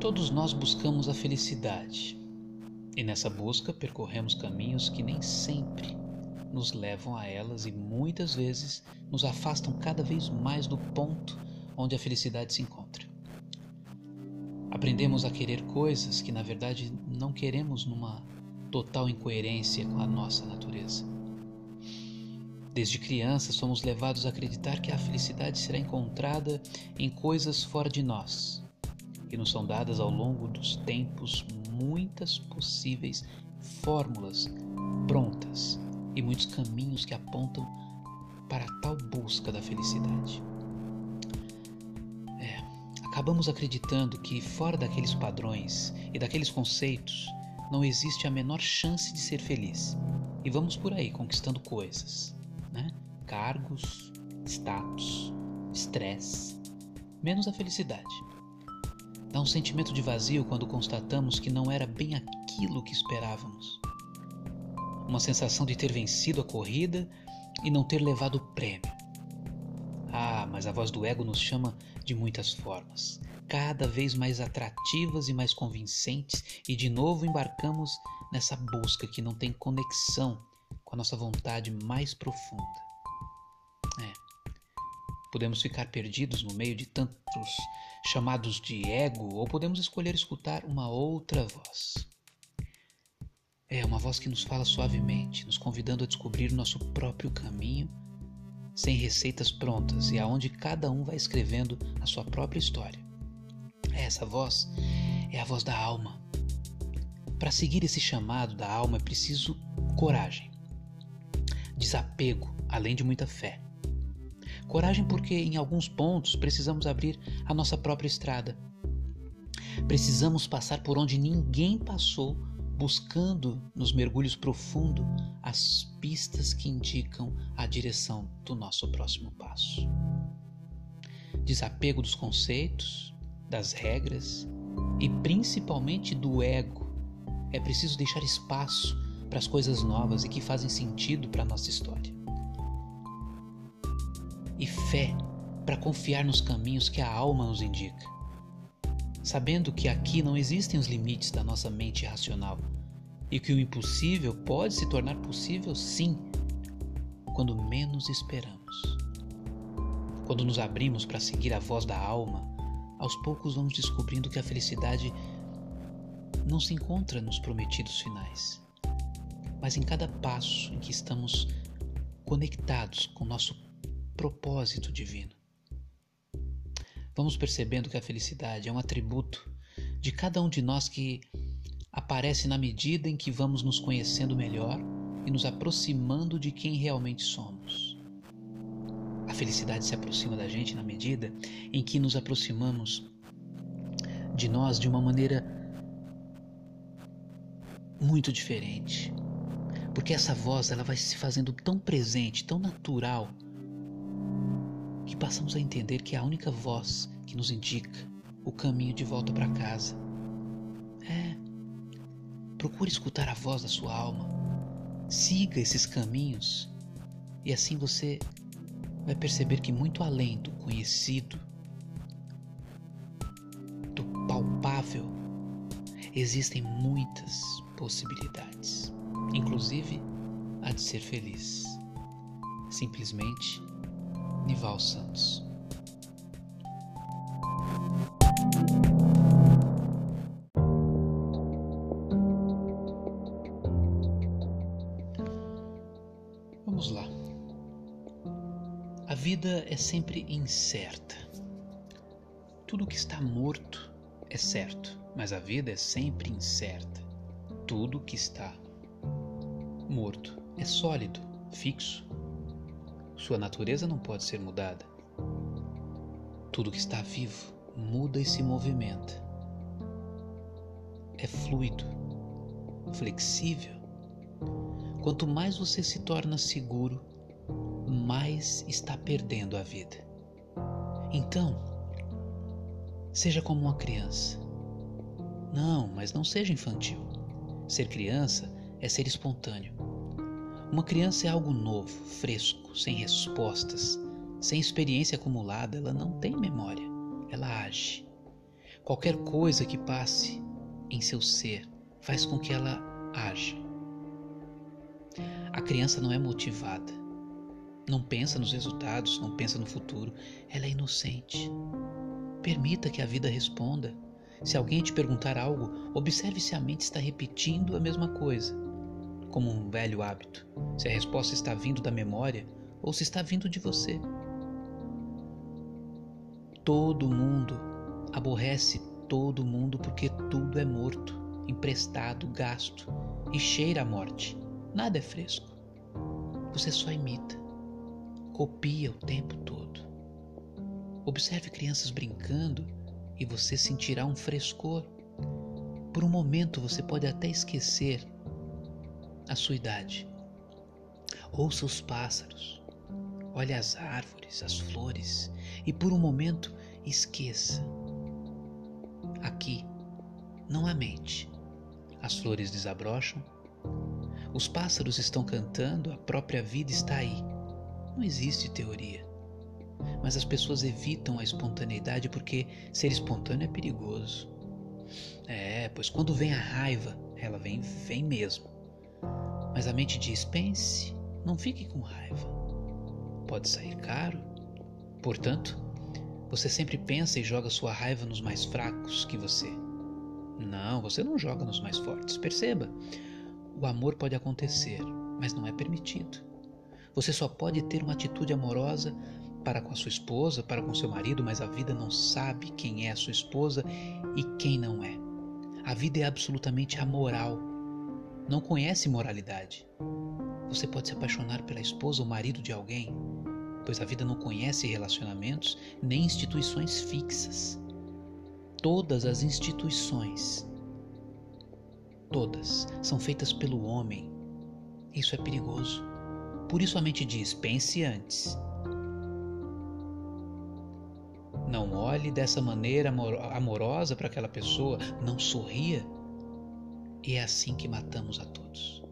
Todos nós buscamos a felicidade e nessa busca percorremos caminhos que nem sempre nos levam a elas e muitas vezes nos afastam cada vez mais do ponto onde a felicidade se encontra. Aprendemos a querer coisas que na verdade não queremos numa total incoerência com a nossa natureza. Desde criança somos levados a acreditar que a felicidade será encontrada em coisas fora de nós, e nos são dadas ao longo dos tempos muitas possíveis fórmulas prontas e muitos caminhos que apontam para a tal busca da felicidade. É, acabamos acreditando que fora daqueles padrões e daqueles conceitos não existe a menor chance de ser feliz. E vamos por aí conquistando coisas, né? Cargos, status, estresse, menos a felicidade. Dá um sentimento de vazio quando constatamos que não era bem aquilo que esperávamos uma sensação de ter vencido a corrida e não ter levado o prêmio. Ah, mas a voz do ego nos chama de muitas formas, cada vez mais atrativas e mais convincentes, e de novo embarcamos nessa busca que não tem conexão com a nossa vontade mais profunda. É. Podemos ficar perdidos no meio de tantos chamados de ego, ou podemos escolher escutar uma outra voz. É uma voz que nos fala suavemente, nos convidando a descobrir nosso próprio caminho, sem receitas prontas e aonde cada um vai escrevendo a sua própria história. Essa voz é a voz da alma. Para seguir esse chamado da alma é preciso coragem, desapego, além de muita fé. Coragem porque em alguns pontos precisamos abrir a nossa própria estrada. Precisamos passar por onde ninguém passou buscando nos mergulhos profundos as pistas que indicam a direção do nosso próximo passo. Desapego dos conceitos, das regras e principalmente do ego. É preciso deixar espaço para as coisas novas e que fazem sentido para a nossa história. E fé para confiar nos caminhos que a alma nos indica sabendo que aqui não existem os limites da nossa mente racional e que o impossível pode se tornar possível sim, quando menos esperamos. Quando nos abrimos para seguir a voz da alma, aos poucos vamos descobrindo que a felicidade não se encontra nos prometidos finais, mas em cada passo em que estamos conectados com nosso propósito divino. Vamos percebendo que a felicidade é um atributo de cada um de nós que aparece na medida em que vamos nos conhecendo melhor e nos aproximando de quem realmente somos. A felicidade se aproxima da gente na medida em que nos aproximamos de nós de uma maneira muito diferente. Porque essa voz ela vai se fazendo tão presente, tão natural, que passamos a entender que é a única voz que nos indica o caminho de volta para casa. É, Procure escutar a voz da sua alma. Siga esses caminhos e assim você vai perceber que muito além do conhecido, do palpável, existem muitas possibilidades, inclusive a de ser feliz. Simplesmente Nival Santos. vida é sempre incerta. Tudo que está morto é certo, mas a vida é sempre incerta. Tudo que está morto é sólido, fixo. Sua natureza não pode ser mudada. Tudo que está vivo muda e se movimenta. É fluido, flexível. Quanto mais você se torna seguro, mais está perdendo a vida. Então, seja como uma criança. Não, mas não seja infantil. Ser criança é ser espontâneo. Uma criança é algo novo, fresco, sem respostas, sem experiência acumulada, ela não tem memória, ela age. Qualquer coisa que passe em seu ser faz com que ela haja. A criança não é motivada, não pensa nos resultados, não pensa no futuro, ela é inocente. Permita que a vida responda. Se alguém te perguntar algo, observe se a mente está repetindo a mesma coisa, como um velho hábito. Se a resposta está vindo da memória ou se está vindo de você. Todo mundo aborrece todo mundo porque tudo é morto, emprestado, gasto e cheira a morte. Nada é fresco. Você só imita, copia o tempo todo. Observe crianças brincando e você sentirá um frescor. Por um momento você pode até esquecer a sua idade. Ouça os pássaros, olhe as árvores, as flores e por um momento esqueça. Aqui não há mente. As flores desabrocham, os pássaros estão cantando, a própria vida está aí. Não existe teoria. Mas as pessoas evitam a espontaneidade porque ser espontâneo é perigoso. É, pois quando vem a raiva, ela vem, vem mesmo. Mas a mente diz: pense, não fique com raiva. Pode sair caro. Portanto, você sempre pensa e joga sua raiva nos mais fracos que você. Não, você não joga nos mais fortes. Perceba, o amor pode acontecer, mas não é permitido. Você só pode ter uma atitude amorosa para com a sua esposa, para com seu marido, mas a vida não sabe quem é a sua esposa e quem não é. A vida é absolutamente amoral. Não conhece moralidade. Você pode se apaixonar pela esposa ou marido de alguém, pois a vida não conhece relacionamentos nem instituições fixas. Todas as instituições, todas, são feitas pelo homem. Isso é perigoso. Por isso a mente diz: pense antes. Não olhe dessa maneira amorosa para aquela pessoa, não sorria. E é assim que matamos a todos.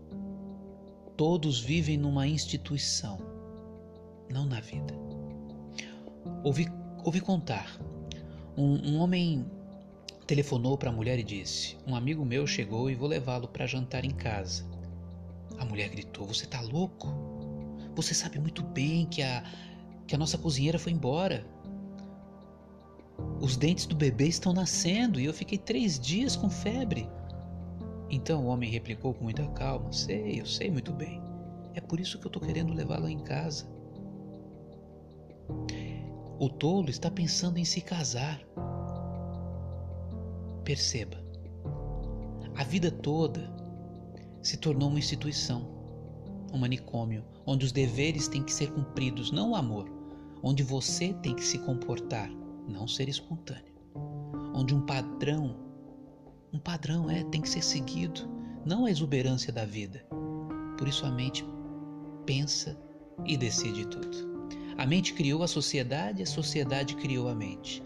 Todos vivem numa instituição, não na vida. Ouvi, ouvi contar. Um, um homem telefonou para a mulher e disse: Um amigo meu chegou e vou levá-lo para jantar em casa. A mulher gritou: Você está louco? Você sabe muito bem que a, que a nossa cozinheira foi embora. Os dentes do bebê estão nascendo e eu fiquei três dias com febre. Então o homem replicou com muita calma: Sei, eu sei muito bem. É por isso que eu estou querendo levá-la em casa. O tolo está pensando em se casar. Perceba, a vida toda se tornou uma instituição um manicômio, onde os deveres têm que ser cumpridos, não o amor, onde você tem que se comportar, não ser espontâneo, onde um padrão, um padrão é tem que ser seguido, não a exuberância da vida. Por isso a mente pensa e decide tudo. A mente criou a sociedade, a sociedade criou a mente.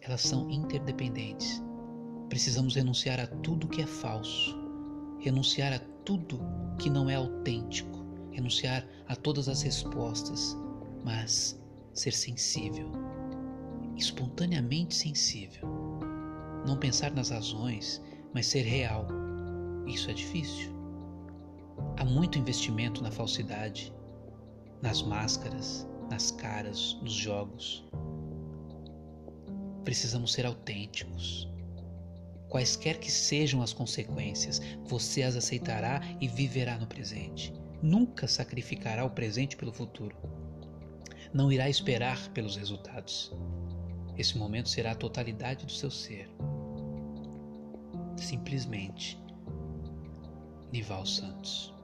Elas são interdependentes. Precisamos renunciar a tudo que é falso, renunciar a tudo que não é autêntico, renunciar a todas as respostas, mas ser sensível, espontaneamente sensível. Não pensar nas razões, mas ser real. Isso é difícil. Há muito investimento na falsidade, nas máscaras, nas caras, nos jogos. Precisamos ser autênticos, Quaisquer que sejam as consequências, você as aceitará e viverá no presente. Nunca sacrificará o presente pelo futuro. Não irá esperar pelos resultados. Esse momento será a totalidade do seu ser. Simplesmente, Nival Santos.